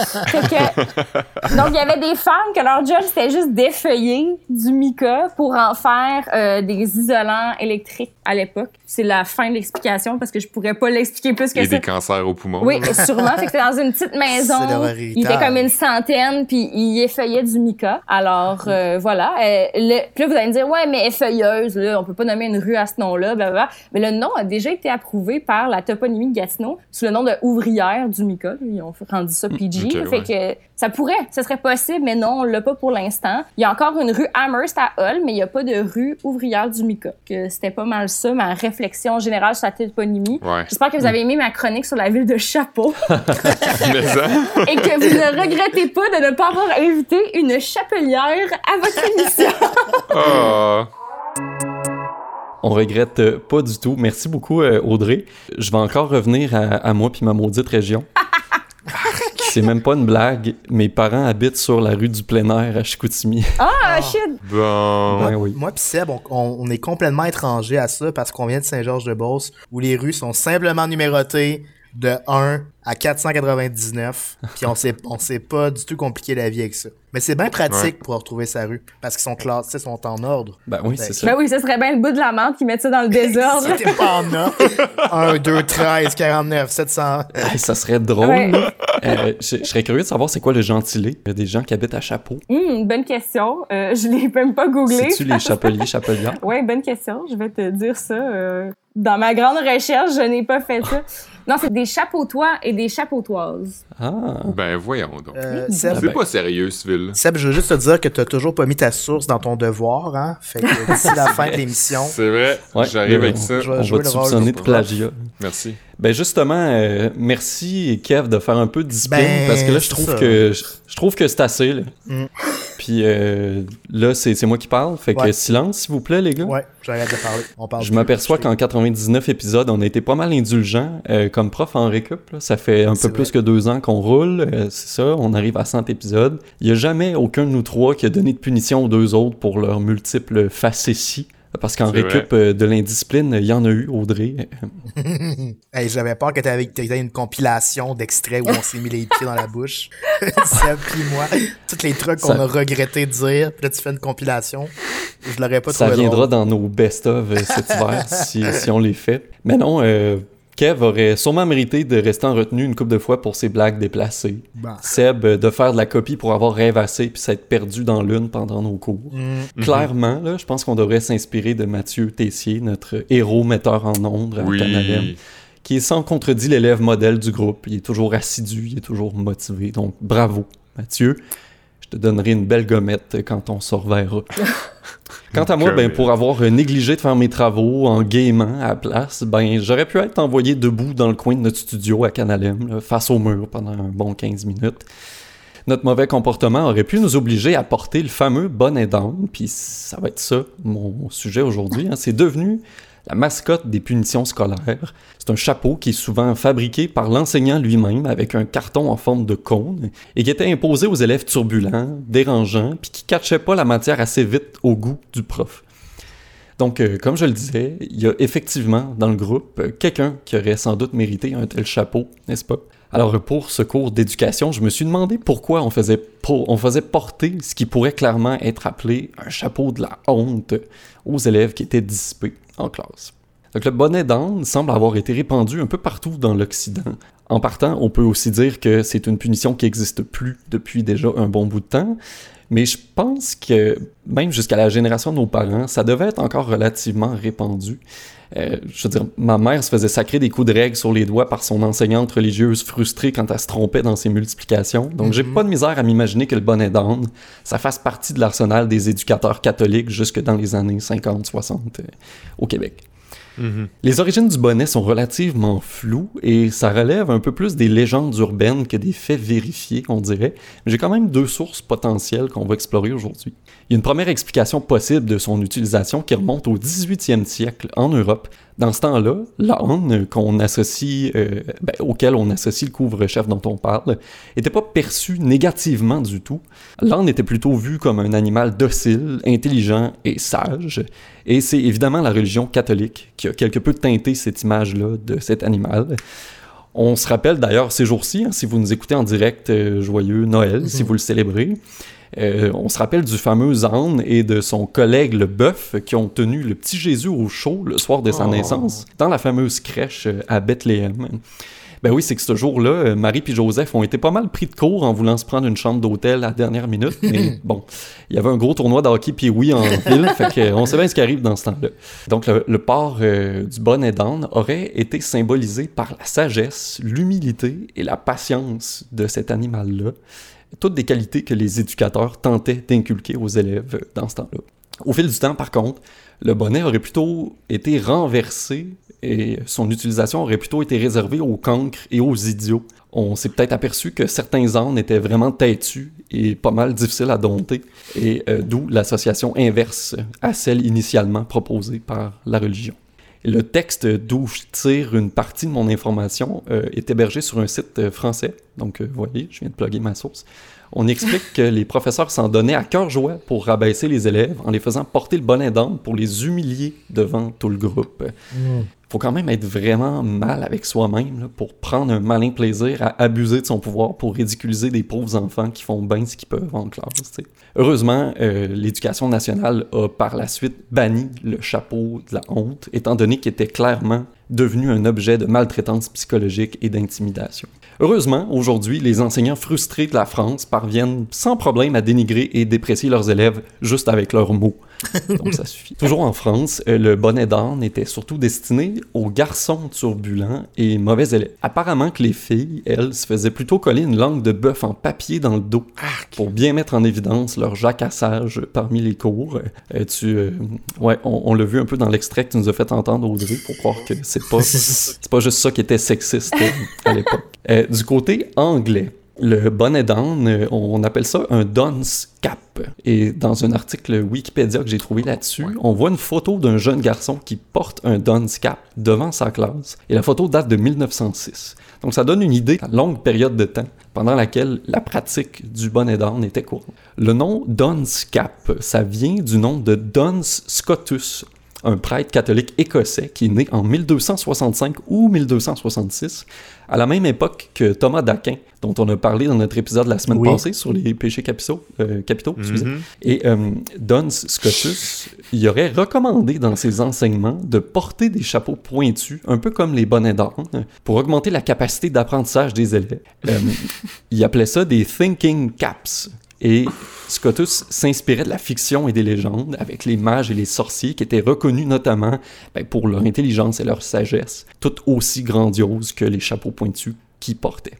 D: Que- donc, il y avait des femmes que leur job, c'était juste d'effeuiller du mica pour en faire euh, des isolants électriques à l'époque. C'est la fin de l'explication parce que je pourrais pas l'expliquer plus que
A: Et
D: ça.
A: des cancers au poumon.
D: Oui, sûrement. Fait que c'était dans une petite maison. Il était comme une centaine, puis il effeuillait du mica. Alors, euh, voilà. Euh, le- puis là, vous allez me dire, ouais, mais effeuilleuse, là, on peut pas nommer une rue à ce nom-là, blablabla. Mais le nom a déjà été approuvé par la toponymie de Gatineau sous le nom de ouvrière du mica. Ils ont rendu ça PG.
A: ok,
D: fait que ça pourrait, ça serait possible, mais non, on l'a pas pour l'instant. Il y a encore une rue Amherst à Hull, mais il y a pas de rue ouvrière du mica. Que c'était pas mal ça, ma réflexion générale sur la toponymie.
A: Ouais.
D: J'espère que vous avez aimé ma chronique sur la ville de Chapeau et que vous ne regrettez pas de ne pas avoir invité une chapelière à votre émission.
A: ah,
B: On regrette euh, pas du tout. Merci beaucoup, euh, Audrey. Je vais encore revenir à, à moi puis ma maudite région. C'est même pas une blague. Mes parents habitent sur la rue du plein air à Chicoutimi.
D: Ah, shit!
A: bon.
B: Oui.
C: Moi pis Seb, on est complètement étrangers à ça parce qu'on vient de Saint-Georges-de-Beauce où les rues sont simplement numérotées de 1 à 499 puis on sait on sait pas du tout compliquer la vie avec ça. Mais c'est bien pratique
A: Ouais.
C: pour retrouver sa rue parce qu'ils sont classés, sont en ordre.
B: Ben oui, c'est ça.
D: Ben oui, ce serait bien le bout de la menthe qui met ça dans le désordre.
C: Si t'es pas en ordre, 1, 2, 13, 49, 700.
B: Hey, ça serait drôle.
D: Ouais.
B: Euh, je, je serais curieux de savoir c'est quoi le gentilé. Il y a des gens qui habitent à Chapeau.
D: Hum, bonne question. Euh, je l'ai même pas googlé.
B: C'est-tu les chapeliers, chapelières?
D: Ouais, bonne question. Je vais te dire ça. euh, dans ma grande recherche, je n'ai pas fait ça. Non, c'est des chapeautois et des chapeautoises.
B: Ah,
A: Ben voyons donc.
C: Euh, Seb,
A: C'est pas sérieux, ce ville.
C: Seb, je veux juste te dire que t'as toujours pas mis ta source dans ton devoir, hein. Fait que d'ici la fin de l'émission,
A: C'est vrai.
B: Ouais,
A: J'arrive avec ça.
C: je vais
B: on
C: jouer
B: va te
C: le rôle
B: soupçonner de plagiat.
A: Merci.
B: Ben justement, euh, merci Kev de faire un peu de discipline
C: Ben,
B: parce que là je trouve
C: ça.
B: que je, je trouve que c'est assez là.
C: Mm.
B: Puis euh, là c'est c'est moi qui parle, fait que silence s'il vous plaît les gars.
C: ouais, j'arrête de parler. On parle
B: Je m'aperçois qu'en 99 épisodes, on a été pas mal indulgents euh, comme prof en récup. là. Ça fait un peu plus que deux ans qu'on roule, c'est ça. On arrive à 100 épisodes. Il y a jamais aucun de nous trois qui a donné de punition aux deux autres pour leurs multiples facéties. Parce qu'en récup euh, de l'indiscipline, il y en a eu, Audrey.
C: Hey, j'avais peur que que t'aies une compilation d'extraits où on s'est mis les pieds dans la bouche. Seb puis moi, tous les trucs qu'on
B: Ça-
C: a regretté de dire, puis là tu fais une compilation. Je l'aurais pas
B: Ça
C: trouvé
B: viendra
C: drôle.
B: dans nos best-of euh, cet hiver si, si on les fait. Mais non, euh, Kev aurait sûrement mérité de rester en retenue une couple de fois pour ses blagues déplacées.
C: Bon.
B: Seb, euh, de faire de la copie pour avoir rêvassé puis s'être perdu dans l'une pendant nos cours.
C: Mm.
B: Clairement, là, je pense qu'on devrait s'inspirer de Mathieu Tessier, notre héros metteur en ondes à
A: Oui.
B: qui est sans contredit l'élève modèle du groupe. Il est toujours assidu, il est toujours motivé. Donc, bravo, Mathieu. Te donnerai une belle gommette quand on se reverra. Quant à moi, ben, pour avoir négligé de faire mes travaux en gaiement à la place, ben, j'aurais pu être envoyé debout dans le coin de notre studio à Canalem, là, face au mur pendant un bon 15 minutes. Notre mauvais comportement aurait pu nous obliger à porter le fameux bonnet d'âne, puis ça va être ça, mon sujet aujourd'hui. hein. C'est devenu la mascotte des punitions scolaires. C'est un chapeau qui est souvent fabriqué par l'enseignant lui-même avec un carton en forme de cône et qui était imposé aux élèves turbulents, dérangeants, puis qui catchaient pas la matière assez vite au goût du prof. Donc, euh, comme je le disais, il y a effectivement dans le groupe quelqu'un qui aurait sans doute mérité un tel chapeau, n'est-ce pas? Alors, pour ce cours d'éducation, je me suis demandé pourquoi on faisait, on faisait porter ce qui pourrait clairement être appelé un chapeau de la honte aux élèves qui étaient dissipés en classe. Donc, le bonnet d'âne semble avoir été répandu un peu partout dans l'Occident. En partant, on peut aussi dire que c'est une punition qui n'existe plus depuis déjà un bon bout de temps, mais je pense que même jusqu'à la génération de nos parents, ça devait être encore relativement répandu. Euh, je veux dire, ma mère se faisait sacrer des coups de règle sur les doigts par son enseignante religieuse frustrée quand elle se trompait dans ses multiplications. Donc, j'ai
C: Mhm.
B: pas de misère à m'imaginer que le bonnet d'âne, ça fasse partie de l'arsenal des éducateurs catholiques jusque dans les années 50-60 euh, au Québec. Les origines du bonnet sont relativement floues et ça relève un peu plus des légendes urbaines que des faits vérifiés, on dirait. J'ai quand même deux sources potentielles qu'on va explorer aujourd'hui. Il y a une première explication possible de son utilisation qui remonte au 18e siècle en Europe. Dans ce temps-là, l'âne qu'on associe, euh, ben, auquel on associe le couvre-chef dont on parle, n'était pas perçu négativement du tout. L'âne était plutôt vu comme un animal docile, intelligent et sage. Et c'est évidemment la religion catholique qui a quelque peu teinté cette image-là de cet animal. On se rappelle d'ailleurs ces jours-ci, hein, si vous nous écoutez en direct, euh, joyeux Noël, si vous le célébrez. Euh, on se rappelle du fameux âne et de son collègue le bœuf qui ont tenu le petit Jésus au chaud le soir de sa
A: Oh.
B: naissance dans la fameuse crèche euh, à Bethléem. Ben oui, c'est que ce jour-là, euh, Marie et Joseph ont été pas mal pris de court en voulant se prendre une chambre d'hôtel à la dernière minute, mais bon, il y avait un gros tournoi de hockey puis oui en ville, fait que, on sait bien ce qui arrive dans ce temps-là. Donc le, le port euh, du bonnet d'âne aurait été symbolisé par la sagesse, l'humilité et la patience de cet animal-là, toutes des qualités que les éducateurs tentaient d'inculquer aux élèves dans ce temps-là. Au fil du temps, par contre, le bonnet aurait plutôt été renversé et son utilisation aurait plutôt été réservée aux cancres et aux idiots. On s'est peut-être aperçu que certains ânes étaient vraiment têtus et pas mal difficiles à dompter, et euh, d'où l'association inverse à celle initialement proposée par la religion. Le texte d'où je tire une partie de mon information euh, est hébergé sur un site euh, français. Donc, euh, vous voyez, je viens de plugger ma source. On explique que les professeurs s'en donnaient à cœur joie pour rabaisser les élèves en les faisant porter le bonnet d'âne pour les humilier devant tout le groupe. faut quand même être vraiment mal avec soi-même pour prendre un malin plaisir à abuser de son pouvoir pour ridiculiser des pauvres enfants qui font bien ce qu'ils peuvent en classe. Heureusement, euh, l'éducation nationale a par la suite banni le chapeau de la honte, étant donné qu'il était clairement devenu un objet de maltraitance psychologique et d'intimidation. Heureusement, aujourd'hui, les enseignants frustrés de la France parviennent sans problème à dénigrer et déprécier leurs élèves juste avec leurs mots. Donc ça suffit. Toujours en France, euh, le bonnet d'âne était surtout destiné aux garçons turbulents et mauvais élèves. Apparemment que les filles, elles, se faisaient plutôt coller une langue de bœuf en papier dans le dos pour bien mettre en évidence leur jacassage parmi les cours. Euh, tu, euh, ouais, on, on l'a vu un peu dans l'extrait que tu nous as fait entendre, Audrey, pour croire que c'est pas, c'est pas juste ça qui était sexiste à l'époque. Euh, du côté anglais, le bonnet d'âne, euh, on appelle ça un dunce cap. Et dans un article Wikipédia que j'ai trouvé là-dessus, on voit une photo d'un jeune garçon qui porte un dunce cap devant sa classe. Et la photo date de 1906. Donc ça donne une idée de la longue période de temps pendant laquelle la pratique du bonnet d'âne était courante. Le nom dunce cap, ça vient du nom de Duns Scotus, un prêtre catholique écossais qui est né en 1265 ou 1266, à la même époque que Thomas d'Aquin, dont on a parlé dans notre épisode la semaine
C: Oui.
B: passée sur les péchés capitaux. euh, capitaux excusez.
A: Mhm.
B: Et euh, Duns Scotus, il aurait recommandé dans ses enseignements de porter des chapeaux pointus, un peu comme les bonnets d'âne, pour augmenter la capacité d'apprentissage des élèves. Euh, il appelait ça des thinking caps. Et Scotus s'inspirait de la fiction et des légendes, avec les mages et les sorciers qui étaient reconnus notamment ben, pour leur intelligence et leur sagesse, tout aussi grandioses que les chapeaux pointus qu'ils portaient.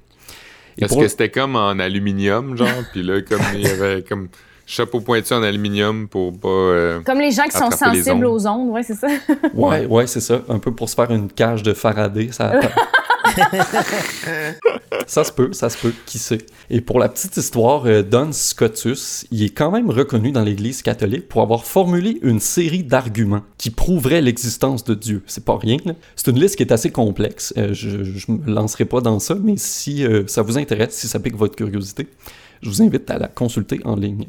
A: Est-ce
B: pour-
A: que c'était comme en aluminium, genre? Puis là, comme il y avait comme chapeau pointu en aluminium pour pas. euh,
D: Comme les gens qui sont sensibles
A: ondes.
D: aux ondes, ouais, c'est ça.
B: Ouais, ouais, c'est ça. Un peu pour se faire une cage de Faraday, ça. ça se peut, ça se peut, qui sait. Et pour la petite histoire, euh, Duns Scotus, il est quand même reconnu dans l'Église catholique pour avoir formulé une série d'arguments qui prouveraient l'existence de Dieu. C'est pas rien. C'est une liste qui est assez complexe. Euh, je, je me lancerai pas dans ça, mais si euh, ça vous intéresse, si ça pique votre curiosité, je vous invite à la consulter en ligne.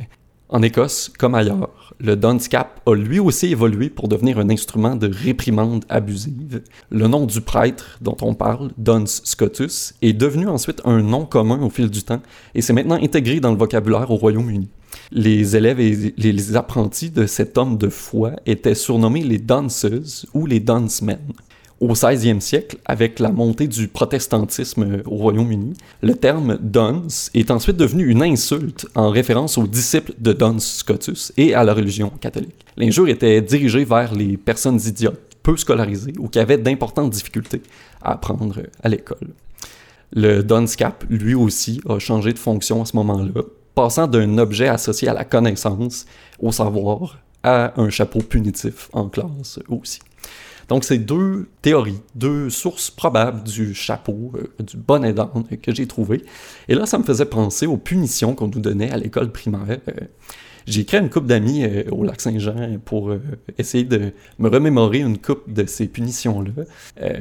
B: En Écosse, comme ailleurs, le Duns Cap a lui aussi évolué pour devenir un instrument de réprimande abusive. Le nom du prêtre dont on parle, Duns Scotus, est devenu ensuite un nom commun au fil du temps et c'est maintenant intégré dans le vocabulaire au Royaume-Uni. Les élèves et les, les apprentis de cet homme de foi étaient surnommés les danseuses ou les dancemen. Au 16e siècle, avec la montée du protestantisme au Royaume-Uni, le terme Duns est ensuite devenu une insulte en référence aux disciples de Duns Scotus et à la religion catholique. L'injure était dirigée vers les personnes idiotes, peu scolarisées ou qui avaient d'importantes difficultés à apprendre à l'école. Le Duns Cap, lui aussi, a changé de fonction à ce moment-là, passant d'un objet associé à la connaissance, au savoir, à un chapeau punitif en classe aussi. Donc, c'est deux théories, deux sources probables du chapeau, euh, du bonnet d'âne que j'ai trouvé. Et là, ça me faisait penser aux punitions qu'on nous donnait à l'école primaire. Euh, j'ai créé une coupe d'amis euh, au lac Saint-Jean pour euh, essayer de me remémorer une coupe de ces punitions-là. Euh,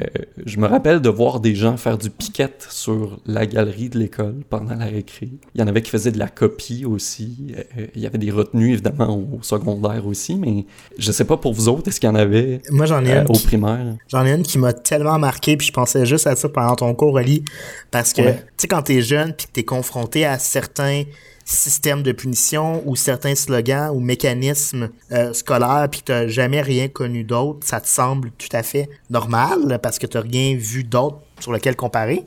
B: je me rappelle de voir des gens faire du piquette sur la galerie de l'école pendant la récré. Il y en avait qui faisaient de la copie aussi. Il y avait des retenues, évidemment, au secondaire aussi, mais je sais pas pour vous autres, est-ce qu'il y en avait
C: Moi, j'en ai une
B: au
C: qui-
B: primaire?
C: J'en ai une qui m'a tellement marqué, puis je pensais juste à ça pendant ton cours, Oli, parce que,
B: Ouais.
C: tu sais, quand t'es jeune, puis que t'es confronté à certains systèmes de punition ou certains slogans ou mécanismes euh, scolaires, puis que t'as jamais rien connu d'autre, ça te semble tout à fait normal, parce que t'as rien vu d'autre sur lequel comparer.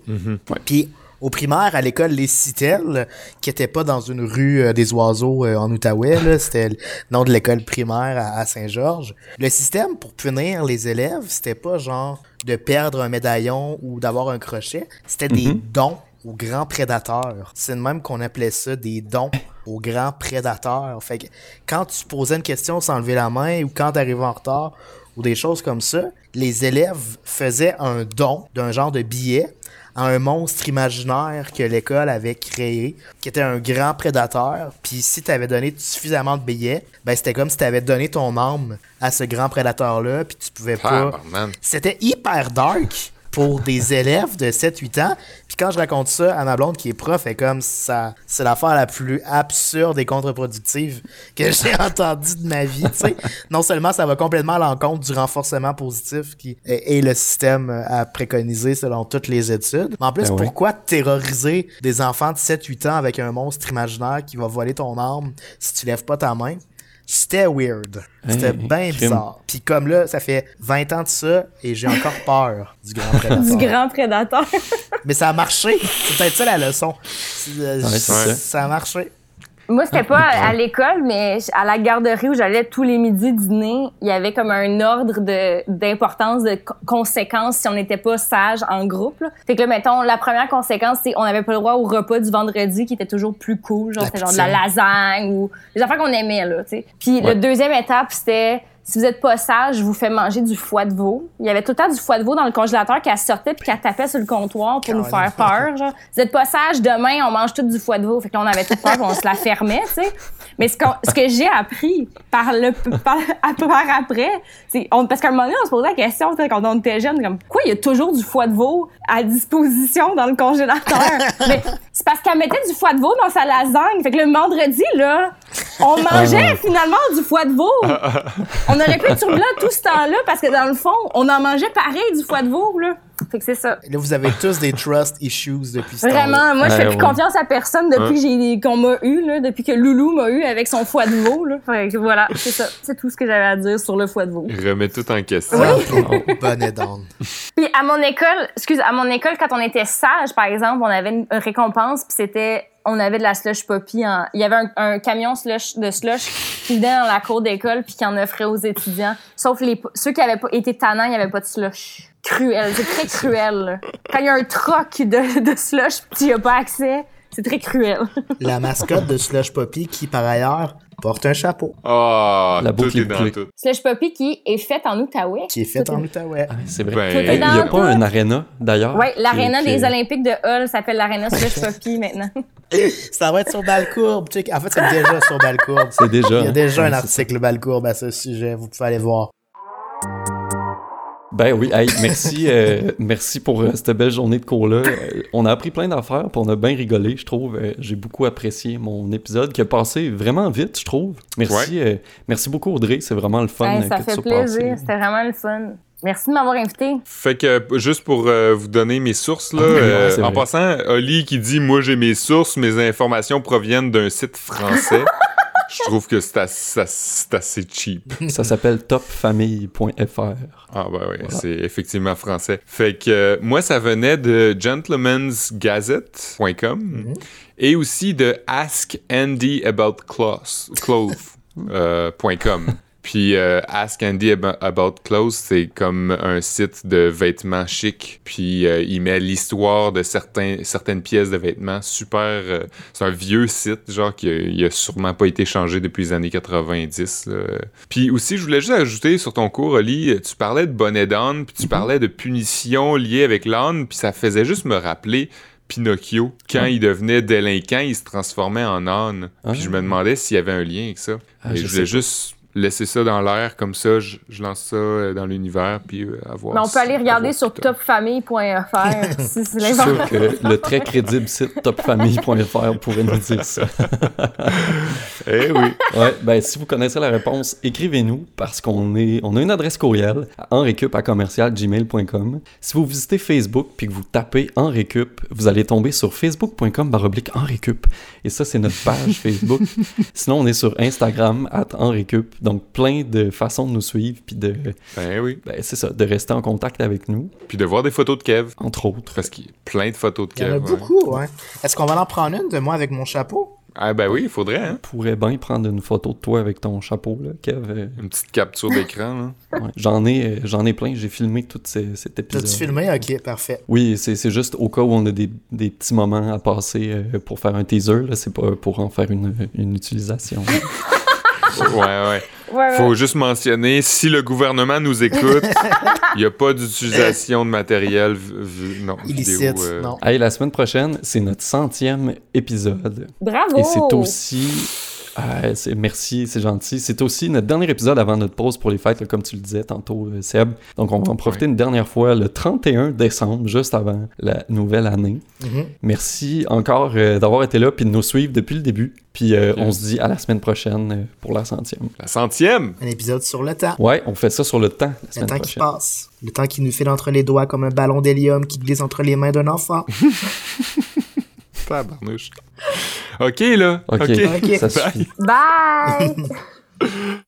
C: Puis au primaire, à l'école Les Citelles, qui était pas dans une rue euh, des oiseaux euh, en Outaouais, c'était le nom de l'école primaire à, à Saint-Georges. Le système pour punir les élèves, c'était pas genre de perdre un médaillon ou d'avoir un crochet, c'était des dons aux grands prédateurs. C'est de même qu'on appelait ça des dons aux grands prédateurs. Fait que quand tu posais une question sans lever la main ou quand t'arrivais en retard ou des choses comme ça, les élèves faisaient un don d'un genre de billet à un monstre imaginaire que l'école avait créé, qui était un grand prédateur. Puis si tu avais donné suffisamment de billets, ben c'était comme si tu avais donné ton âme à ce grand prédateur-là, puis tu pouvais pas...
A: Tabarnak.
C: C'était hyper dark pour des élèves de 7-8 ans. Quand je raconte ça à ma blonde qui est prof, elle est comme ça, c'est l'affaire la plus absurde et contre-productive que j'ai entendue de ma vie. Non seulement ça va complètement à l'encontre du renforcement positif qui est, est le système à préconiser selon toutes les études. Mais en plus,
B: Ben oui.
C: pourquoi terroriser des enfants de 7-8 ans avec un monstre imaginaire qui va voler ton arme si tu lèves pas ta main? C'était weird. C'était
B: Hey,
C: bien bizarre. Puis comme là, ça fait 20 ans de ça et j'ai encore peur du grand prédateur.
D: Du grand prédateur.
C: Mais ça a marché. C'est peut-être ça la leçon.
B: Ouais, ça
C: a marché.
D: Moi, c'était pas à l'école, mais à la garderie où j'allais tous les midis dîner, il y avait comme un ordre de d'importance, de co- conséquences si on n'était pas sage en groupe. Là. Fait que là, mettons, la première conséquence, c'est on n'avait pas le droit au repas du vendredi qui était toujours plus cool, genre
C: La
D: c'était genre de la lasagne ou les affaires qu'on aimait là, tu sais. Puis
B: Ouais.
D: le deuxième étape, c'était si vous êtes pas sage, je vous fais manger du foie de veau. Il y avait tout le temps du foie de veau dans le congélateur qu'elle sortait puis qu'elle tapait sur le comptoir pour nous faire peur. Genre, vous êtes pas sage, demain on mange tout du foie de veau. Fait que là, on avait tout peur, on se la fermait, tu sais. Mais ce, qu'on- ce que j'ai appris par le par, par après, c'est parce qu'à un moment donné, on se posait la question, quand on était jeune, comme pourquoi il y a toujours du foie de veau à disposition dans le congélateur? Mais c'est parce qu'elle mettait du foie de veau dans sa lasagne. Fait que le vendredi là, on mangeait finalement du foie de veau. On aurait pu être sur là tout ce temps-là parce que dans le fond, on en mangeait pareil du foie de veau, là. Fait que c'est ça.
C: Là, vous avez tous des trust issues depuis ce.
D: Vraiment, moi, je
B: Ouais,
D: fais plus
B: ouais.
D: confiance à personne depuis
A: Ouais.
D: que j'ai qu'on m'a eu, là, depuis que Loulou m'a eu avec son foie de veau, là. Fait que voilà, c'est ça. C'est tout ce que j'avais à dire sur le foie de veau.
A: Remets tout en question.
C: Ah, bonne.
D: Puis à mon école, excuse, à mon école, quand on était sage, par exemple, on avait une, une récompense, puis c'était, on avait de la slush poppy. En, il y avait un, camion de slush qui venait dans la cour d'école puis qui en offrait aux étudiants. Sauf ceux qui avaient pas été tannants, il y avait pas de slush. Cruel, c'est très cruel. Quand il y a un troc de, slush, tu y as pas accès, c'est très cruel.
C: La mascotte de Slush Poppy qui, par ailleurs, porte un chapeau
A: Ah,
B: La
A: tout
B: boucle est
A: dans tout.
D: slush poppy qui est faite en Outaouais.
C: qui est faite en Outaouais.
B: Ah, c'est vrai.
A: Ben,
D: est
B: Hey, Il n'y a pas un aréna, d'ailleurs.
D: Ouais, l'aréna des Olympiques de Hull s'appelle l'aréna slush poppy maintenant.
C: Ça va être sur Balcourbe. En fait, c'est déjà sur Balcourbe.
B: C'est déjà.
C: Il y a déjà
B: Ouais,
C: un article Balcourbe à ce sujet. Vous pouvez aller voir.
B: Ben oui, hey, merci, euh, merci pour euh, cette belle journée de cours-là. Euh, on a appris plein d'affaires, puis on a bien rigolé, je trouve. Euh, J'ai beaucoup apprécié mon épisode qui a passé vraiment vite, je trouve. Merci, euh, merci beaucoup Audrey, c'est vraiment le fun
D: Hey, ça
B: que
D: fait
B: tu
D: plaisir, c'était vraiment le fun. Merci de m'avoir invité.
A: Fait que, juste pour euh, vous donner mes sources, là,
B: Ah,
A: euh, en
B: vrai.
A: passant, Oli qui dit « Moi, j'ai mes sources, mes informations proviennent d'un site français. » Je trouve que c'est assez, cheap.
B: Ça s'appelle topfamille.fr.
A: Ah ben oui, c'est effectivement français. Fait que euh, moi, ça venait de gentlemansgazette.com et aussi de askandyaboutkloth.com. Euh, point com. Puis euh, Ask Andy Ab- About Clothes, c'est comme un site de vêtements chic. Puis euh, il met l'histoire de certains, certaines pièces de vêtements. Super. euh, c'est un vieux site, genre qui a, il a sûrement pas été changé depuis les années 90. là. Puis aussi, je voulais juste ajouter sur ton cours, Oli, tu parlais de bonnet d'âne, puis tu
B: Mhm.
A: parlais de punitions liées avec l'âne, puis ça faisait juste me rappeler Pinocchio. Quand
B: Ah.
A: il devenait délinquant, il se transformait en âne.
B: Ah.
A: Puis je me demandais s'il y avait un lien avec ça.
B: Ah, je
A: voulais juste laisser ça dans l'air comme ça. Je, je lance ça euh, dans l'univers, puis euh, avoir.
D: Mais on peut aller regarder sur
A: top.
D: topfamille.fr si c'est
B: Je suis
D: l'invention.
B: sûr que le très crédible site topfamille.fr pourrait nous dire ça.
A: Eh oui.
B: Ouais, ben si vous connaissez la réponse, écrivez-nous parce qu'on est, on a une adresse courriel enrecup à commercial gmail.com. Si vous visitez Facebook puis que vous tapez Enrecup, vous allez tomber sur facebook.com baroblique Enrecup. Et ça, c'est notre page Facebook. Sinon, on est sur Instagram at Enrecup. Donc, plein de façons de nous suivre puis de,
A: Ben oui.
B: ben c'est ça, de rester en contact avec nous,
A: Puis de voir des photos de Kev.
B: entre autres.
A: Parce qu'il y a plein de photos de
C: Il y en
A: Kev.
C: a beaucoup, ouais. Est-ce qu'on va en prendre une de moi avec mon chapeau?
A: Ah ben oui, il faudrait, hein.
B: On pourrait bien prendre une photo de toi avec ton chapeau, là, Kev. Euh,
A: Une petite capture d'écran, là.
B: ouais. J'en ai, euh, j'en ai plein. J'ai filmé tout ces- cet épisode.
C: T'as-tu filmé? Ok, parfait.
B: Oui, c'est c'est juste au cas où on a des, des petits moments à passer euh, pour faire un teaser. là. C'est pas pour en faire une, une utilisation.
A: Ouais, ouais.
D: Ouais, ouais.
A: Faut juste mentionner, si le gouvernement nous écoute, il n'y a pas d'utilisation de matériel non,
C: Illicite,
A: vidéo. euh,
C: non.
B: hey, la semaine prochaine, c'est notre centième épisode.
D: Bravo!
B: Et c'est aussi. Euh, c'est- merci, c'est gentil. C'est aussi notre dernier épisode avant notre pause pour les fêtes, là, comme tu le disais tantôt, euh, Seb. Donc, on va en profiter une dernière fois le 31 décembre, juste avant la nouvelle année.
C: Mhm.
B: Merci encore euh, d'avoir été là puis de nous suivre depuis le début. Puis euh, on se dit à la semaine prochaine pour la centième.
A: La centième!
C: Un épisode sur le temps.
B: Ouais, on fait ça sur le temps la
C: Le
B: semaine
C: temps qui passe. Le temps qui nous file entre les doigts comme un ballon d'hélium qui glisse entre les mains d'un enfant.
A: Tabarnouche. OK, là.
B: Ok,
C: Ok.
B: ça suffit.
D: Bye!